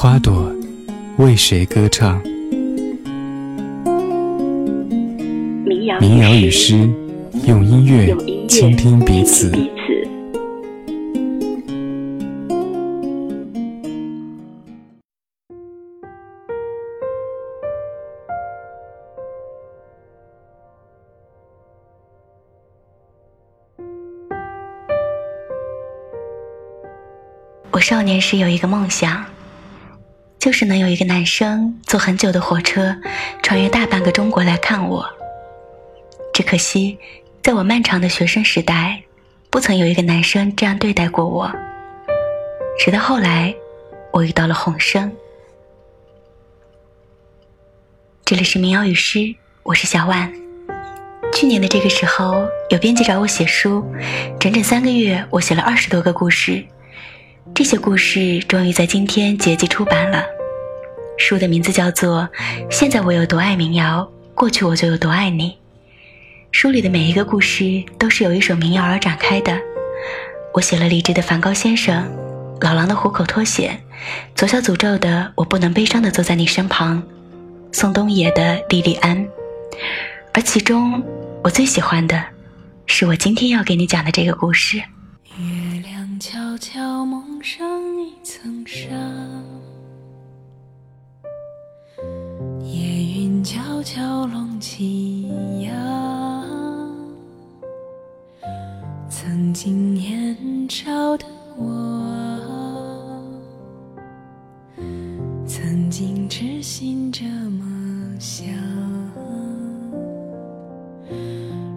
花朵为谁歌唱？民谣与诗，用音乐倾听彼此。我少年时有一个梦想，就是能有一个男生坐很久的火车，穿越大半个中国来看我。只可惜，在我漫长的学生时代，不曾有一个男生这样对待过我。直到后来，我遇到了洪生。这里是民谣与诗，我是小万。去年的这个时候，有编辑找我写书，整整三个月，我写了二十多个故事。这些故事终于在今天结集出版了。书的名字叫做《现在我有多爱民谣，过去我就有多爱你》。书里的每一个故事都是由一首民谣而展开的。我写了李志的《梵高先生》，老狼的《虎口脱险》，左小诅咒的《我不能悲伤的坐在你身旁》，宋冬野的《莉莉安》。而其中我最喜欢的，是我今天要给你讲的这个故事。月亮悄悄蒙上一层纱，夜云悄悄拢起呀。曾经年少的我，曾经痴心这么想。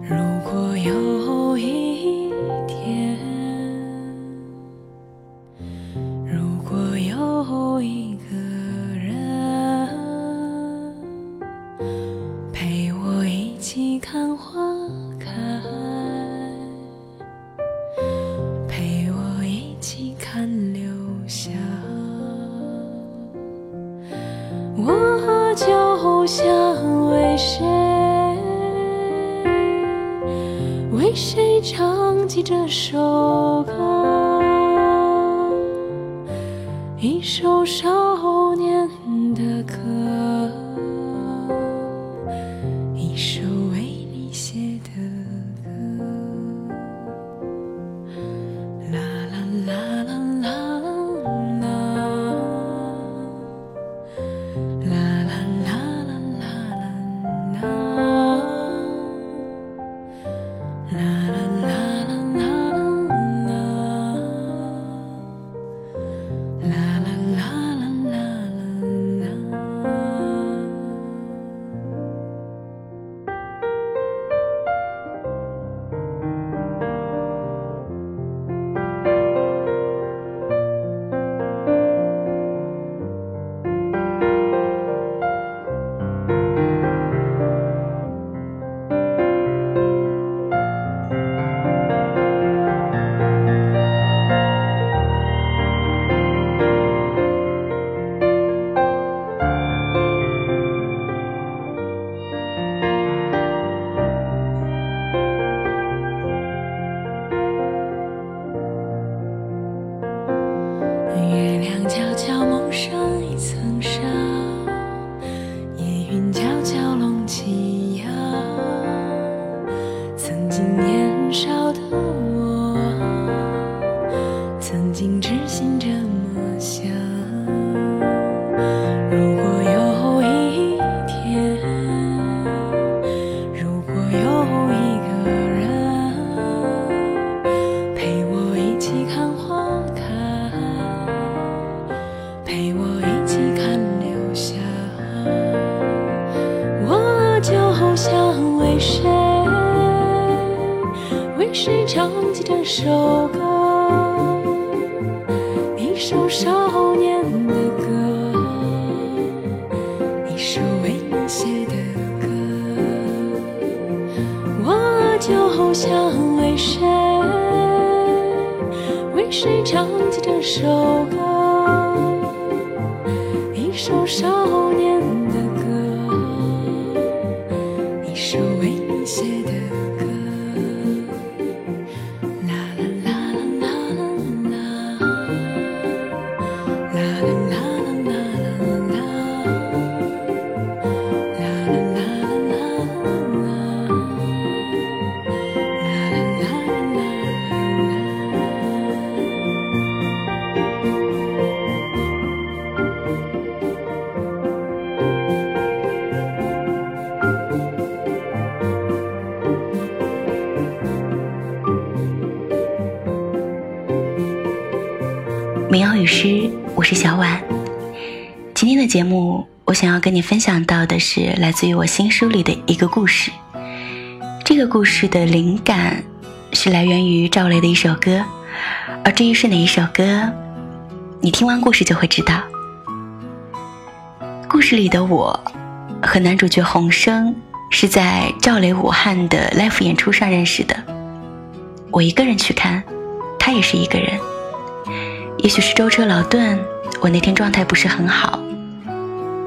如果有一想，我就想为谁，为谁唱起这首歌。一首少节目，我想要跟你分享到的是来自于我新书里的一个故事。这个故事的灵感是来源于赵雷的一首歌，而至于是哪一首歌，你听完故事就会知道。故事里的我和男主角洪生是在赵雷武汉的 live 演出上认识的。我一个人去看，他也是一个人。也许是舟车劳顿，我那天状态不是很好。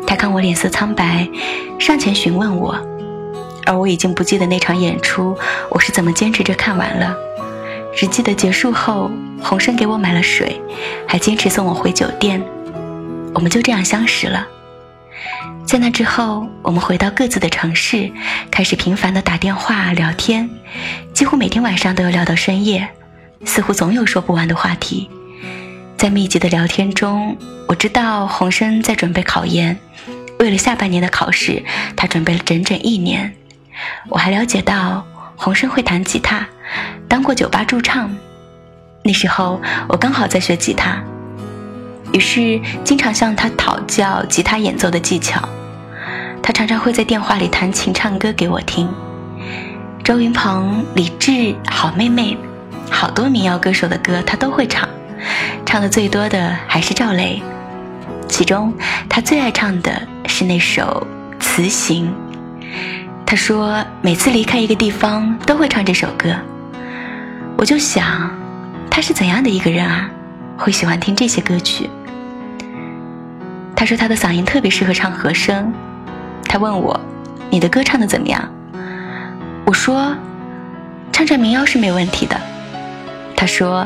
他看我脸色苍白，上前询问我，而我已经不记得那场演出我是怎么坚持着看完了，只记得结束后，洪生给我买了水，还坚持送我回酒店。我们就这样相识了。在那之后，我们回到各自的城市，开始频繁的打电话聊天，几乎每天晚上都要聊到深夜，似乎总有说不完的话题。在密集的聊天中，我知道洪生在准备考研，为了下半年的考试，他准备了整整一年。我还了解到洪生会弹吉他，当过酒吧驻唱。那时候我刚好在学吉他，于是经常向他讨教吉他演奏的技巧。他常常会在电话里弹琴唱歌给我听。周云鹏、李志、好妹妹，好多民谣歌手的歌他都会唱。唱的最多的还是赵雷，其中他最爱唱的是那首《辞行》。他说每次离开一个地方都会唱这首歌。我就想，他是怎样的一个人啊，会喜欢听这些歌曲？他说他的嗓音特别适合唱和声。他问我：“你的歌唱的怎么样？”我说：“唱唱民谣是没问题的。”他说。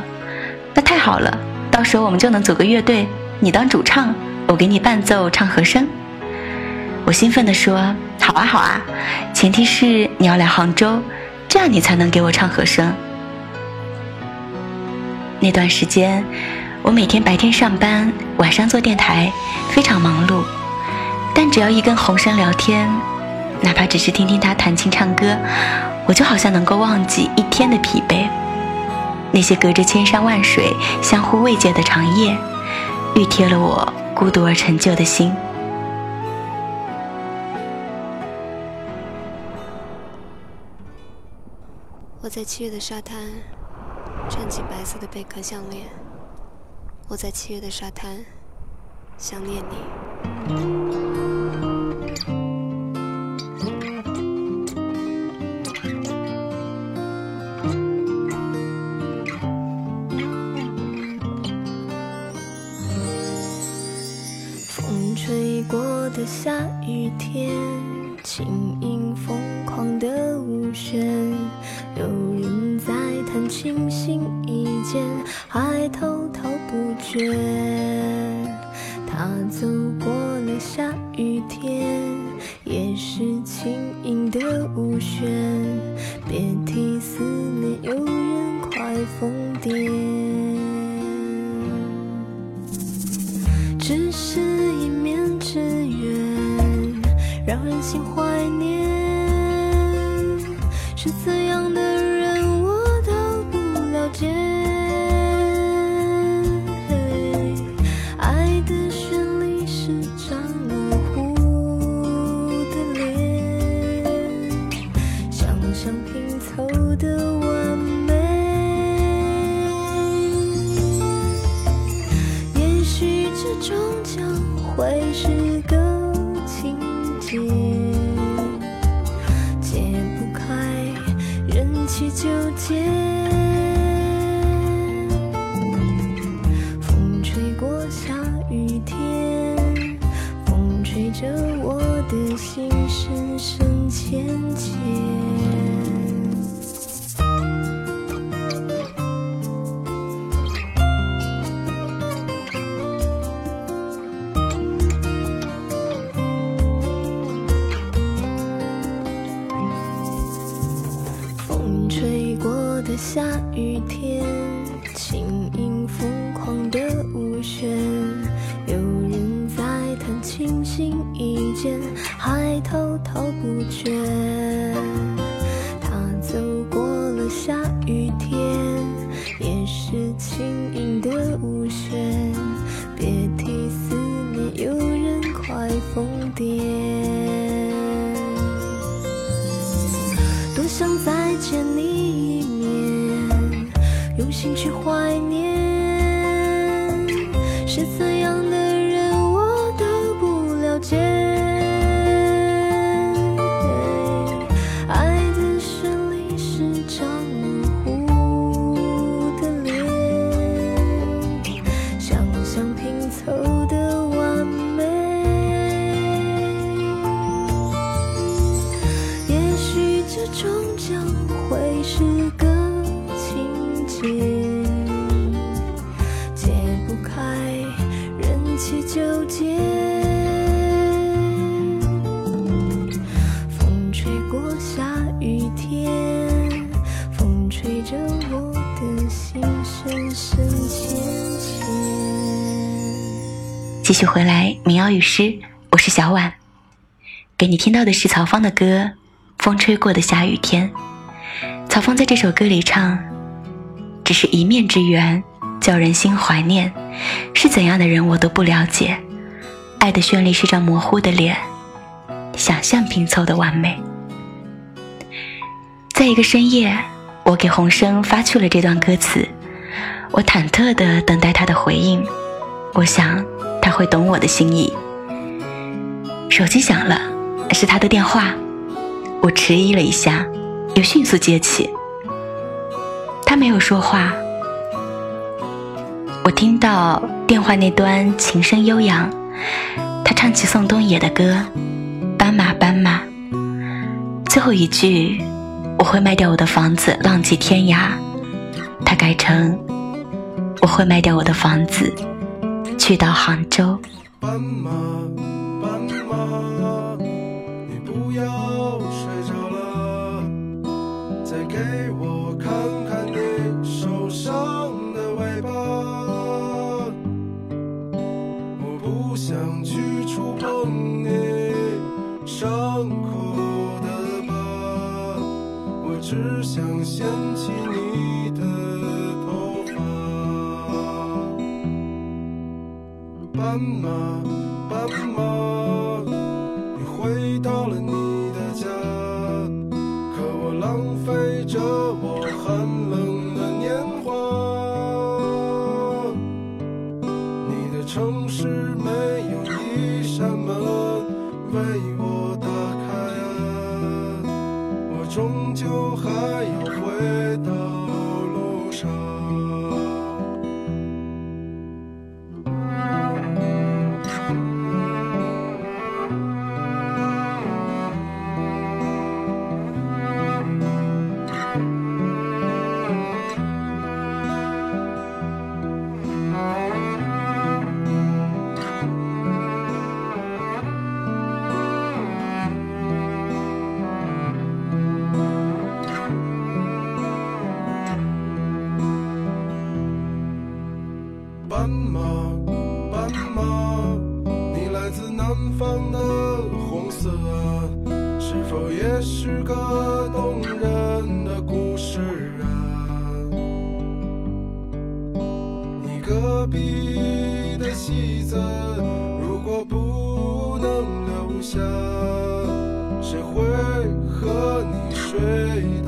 那太好了，到时候我们就能组个乐队，你当主唱，我给你伴奏唱和声。我兴奋地说：“好啊，好啊，前提是你要来杭州，这样你才能给我唱和声。”那段时间，我每天白天上班，晚上做电台，非常忙碌。但只要一跟洪生聊天，哪怕只是听听他弹琴唱歌，我就好像能够忘记一天的疲惫。那些隔着千山万水、相互慰藉的长夜，熨贴了我孤独而陈旧的心。我在七月的沙滩，穿起白色的贝壳项链。我在七月的沙滩，想念你。的下雨天，轻盈疯狂的舞旋，有人在弹琴心一见，还滔滔不绝。他走过了下雨天，纠结。疯癫。多想再见你一面，用心去怀念。是继续回来，民谣与诗，我是小婉。给你听到的是曹芳的歌《风吹过的下雨天》。曹芳在这首歌里唱：“只是一面之缘，叫人心怀念。是怎样的人我都不了解。爱的绚丽是张模糊的脸，想象拼凑的完美。”在一个深夜，我给洪生发去了这段歌词，我忐忑地等待他的回应。我想他会懂我的心意。手机响了，是他的电话。我迟疑了一下，又迅速接起。他没有说话。我听到电话那端琴声悠扬，他唱起宋冬野的歌《斑马斑马》，最后一句“我会卖掉我的房子，浪迹天涯”，他改成“我会卖掉我的房子，去到杭州”。斑马，斑马，你不要睡着了，再给我看看你受伤的尾巴。我不想去触碰你伤口的疤，我只想掀斑马，斑马，你回到了你的家，可我浪费着我寒冷的年华。你的城市没有一扇门为隔壁的戏子，如果不能留下，谁会和你睡。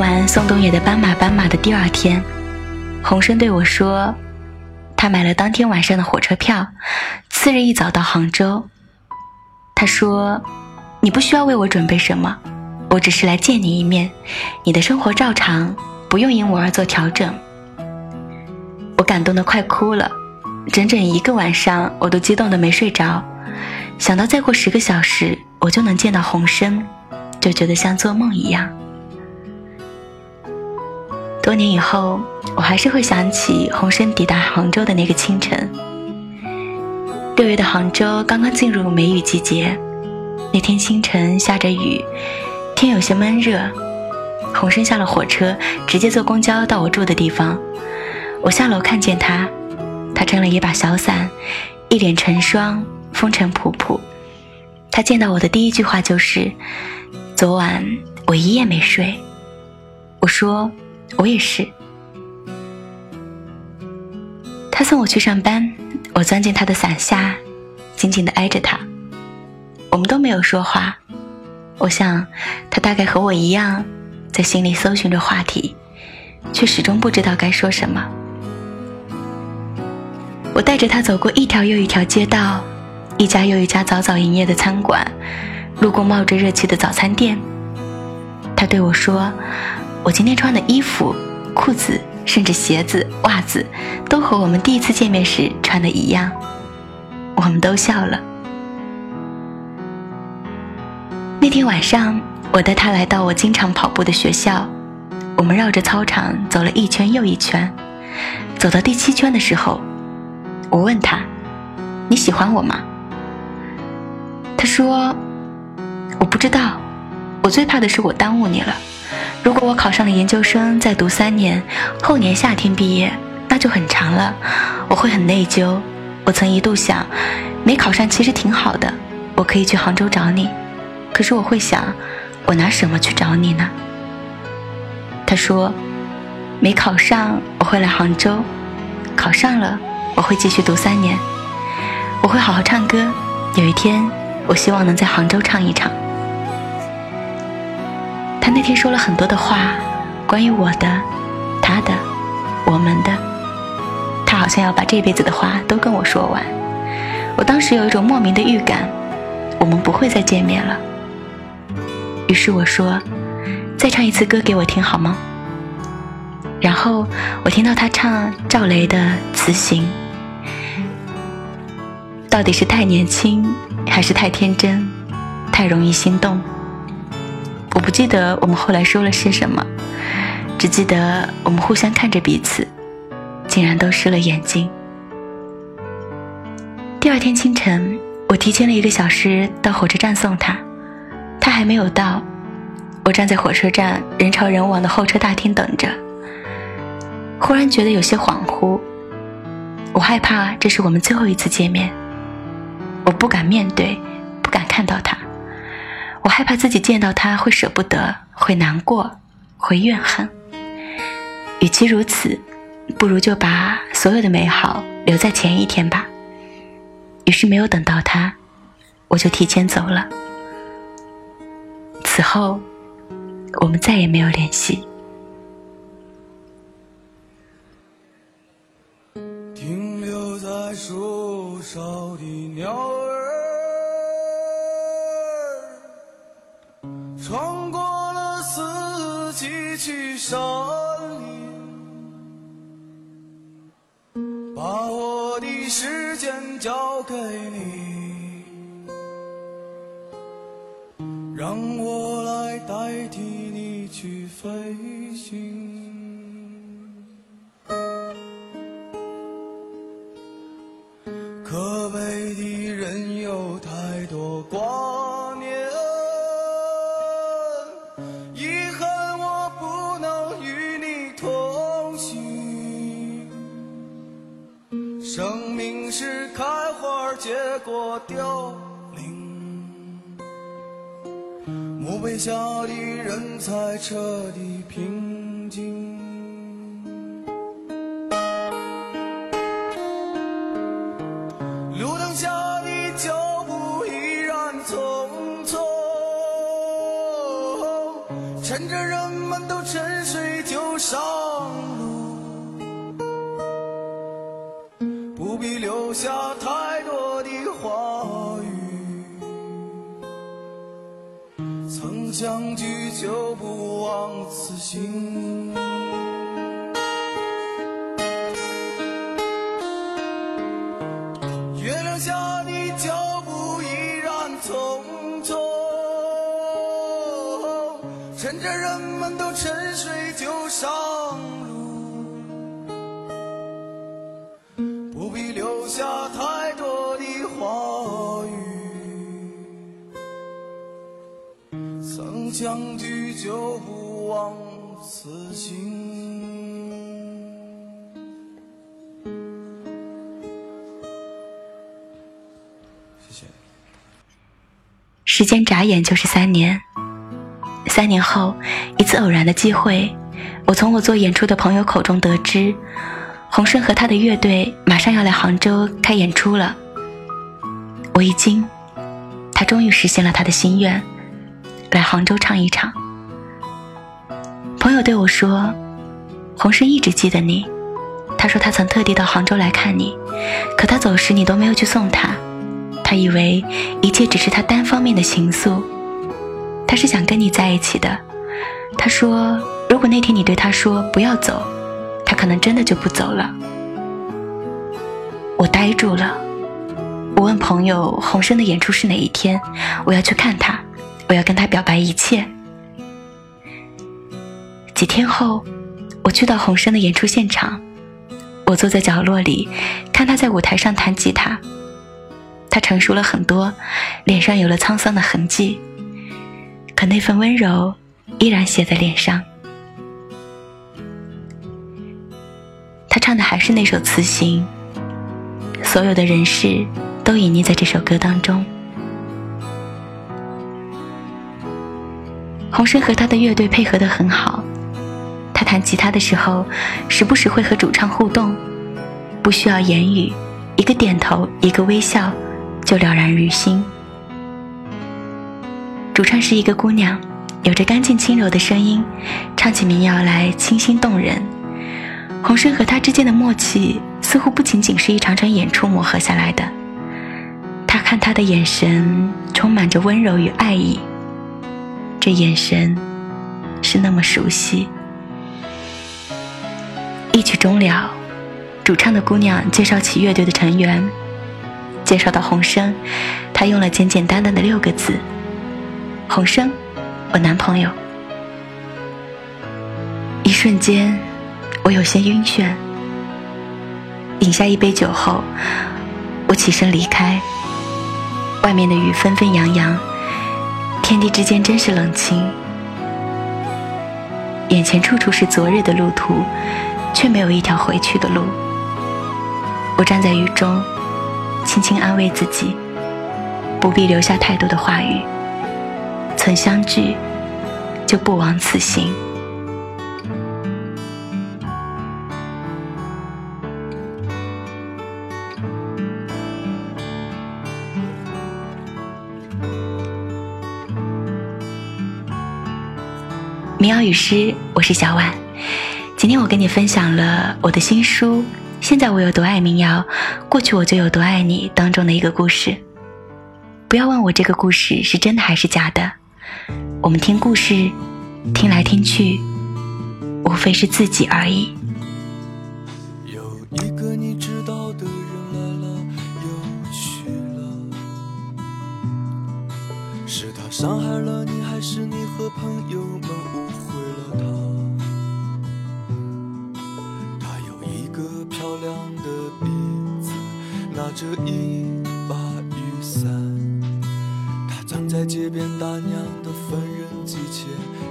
完宋冬野的《斑马斑马》的第二天，洪生对我说，他买了当天晚上的火车票，次日一早到杭州。他说：“你不需要为我准备什么，我只是来见你一面，你的生活照常，不用因我而做调整。”我感动得快哭了，整整一个晚上我都激动得没睡着，想到再过十个小时我就能见到洪生，就觉得像做梦一样。多年以后，我还是会想起洪生抵达杭州的那个清晨。六月的杭州刚刚进入梅雨季节，那天清晨下着雨，天有些闷热。洪生下了火车，直接坐公交到我住的地方。我下楼看见他，他撑了一把小伞，一脸成霜，风尘仆仆。他见到我的第一句话就是：“昨晚我一夜没睡。”我说。我也是。他送我去上班，我钻进他的伞下，紧紧的挨着他。我们都没有说话。我想，他大概和我一样，在心里搜寻着话题，却始终不知道该说什么。我带着他走过一条又一条街道，一家又一家早早营业的餐馆，路过冒着热气的早餐店。他对我说。我今天穿的衣服、裤子，甚至鞋子、袜子，都和我们第一次见面时穿的一样。我们都笑了。那天晚上，我带他来到我经常跑步的学校，我们绕着操场走了一圈又一圈。走到第七圈的时候，我问他：“你喜欢我吗？”他说：“我不知道，我最怕的是我耽误你了。”如果我考上了研究生，再读三年，后年夏天毕业，那就很长了，我会很内疚。我曾一度想，没考上其实挺好的，我可以去杭州找你。可是我会想，我拿什么去找你呢？他说，没考上我会来杭州，考上了我会继续读三年，我会好好唱歌。有一天，我希望能在杭州唱一场。他那天说了很多的话，关于我的、他的、我们的。他好像要把这辈子的话都跟我说完。我当时有一种莫名的预感，我们不会再见面了。于是我说：“再唱一次歌给我听好吗？”然后我听到他唱赵雷的《辞行》，到底是太年轻，还是太天真，太容易心动？我不记得我们后来说了些什么，只记得我们互相看着彼此，竟然都湿了眼睛。第二天清晨，我提前了一个小时到火车站送他，他还没有到，我站在火车站人潮人往的候车大厅等着。忽然觉得有些恍惚，我害怕这是我们最后一次见面，我不敢面对，不敢看。害怕自己见到他会舍不得，会难过，会怨恨。与其如此，不如就把所有的美好留在前一天吧。于是没有等到他，我就提前走了。此后，我们再也没有联系。停留在树梢的鸟儿。山林，把我的时间交给你，让我来代替你去飞行。可悲的过凋零，墓碑下的人才彻底平趁着人们都沉睡就上路，不必留下太多的话语。曾相聚就不枉此行。时间眨眼就是三年。三年后，一次偶然的机会，我从我做演出的朋友口中得知，洪生和他的乐队马上要来杭州开演出了。我一惊，他终于实现了他的心愿，来杭州唱一场。朋友对我说，洪生一直记得你，他说他曾特地到杭州来看你，可他走时你都没有去送他。他以为一切只是他单方面的情愫，他是想跟你在一起的。他说，如果那天你对他说不要走，他可能真的就不走了。我呆住了，我问朋友洪生的演出是哪一天，我要去看他，我要跟他表白一切。几天后，我去到洪生的演出现场，我坐在角落里，看他在舞台上弹吉他。他成熟了很多，脸上有了沧桑的痕迹，可那份温柔依然写在脸上。他唱的还是那首《词行》，所有的人事都隐匿在这首歌当中。洪生和他的乐队配合的很好，他弹吉他的时候，时不时会和主唱互动，不需要言语，一个点头，一个微笑。就了然于心。主唱是一个姑娘，有着干净轻柔的声音，唱起民谣来清新动人。洪生和她之间的默契，似乎不仅仅是一场场演出磨合下来的。他看她的眼神充满着温柔与爱意，这眼神是那么熟悉。一曲终了，主唱的姑娘介绍起乐队的成员。介绍到洪生，他用了简简单单的六个字：“洪生，我男朋友。”一瞬间，我有些晕眩。饮下一杯酒后，我起身离开。外面的雨纷纷扬扬，天地之间真是冷清。眼前处处是昨日的路途，却没有一条回去的路。我站在雨中。轻轻安慰自己，不必留下太多的话语。曾相聚，就不枉此行。民谣与诗，我是小婉。今天我跟你分享了我的新书。现在我有多爱民谣，过去我就有多爱你当中的一个故事。不要问我这个故事是真的还是假的，我们听故事，听来听去，无非是自己而已。有一个你知道的人来了又去了，是他伤害了你，还是你和朋友们误会了他？他有一个漂亮的鼻子，拿着一在街边大娘的缝纫机前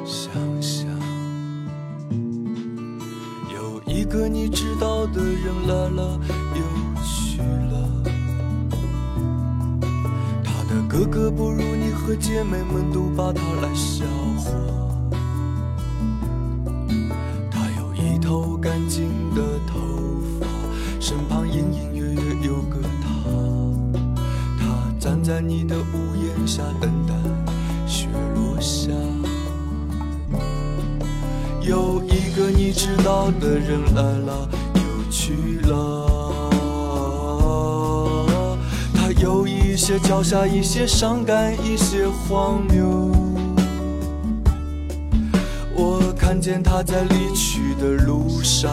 想想。有一个你知道的人来了又去了，他的哥哥不如你和姐妹们都把他来笑话。他有一头干净的头发。身旁隐隐约约有个，在你的屋檐下等待雪落下。有一个你知道的人来了又去了，他有一些脚下，一些伤感，一些荒谬。我看见他在离去的路上，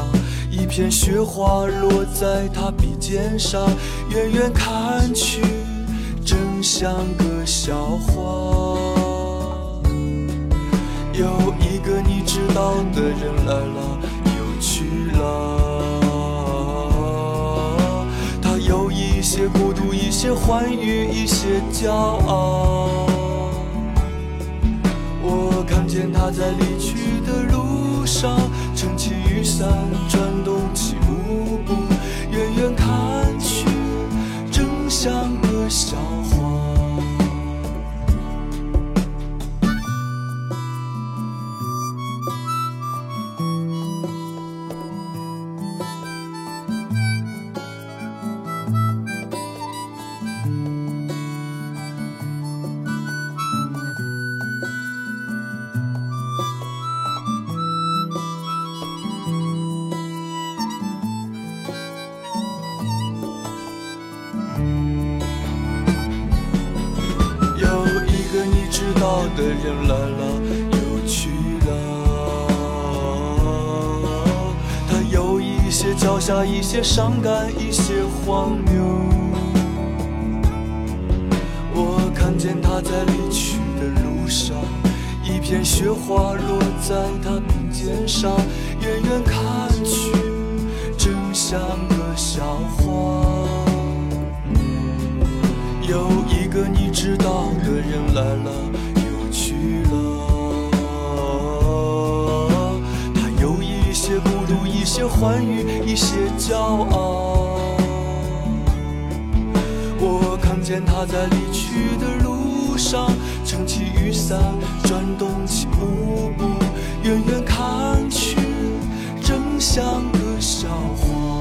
一片雪花落在他鼻尖上，远远看去，像个笑话。有一个你知道的人来了又去了，他有一些孤独，一些欢愉，一些骄傲。我看见他在离去的路上，撑起雨伞，转伤感，一些荒谬。我看见他在离去的路上，一片雪花落在他鼻尖上，远远看去，真像个笑话。有一个你知道的人来了一些欢愉，一些骄傲。我看见他在离去的路上，撑起雨伞，转动起舞步，远远看去，正像个笑话。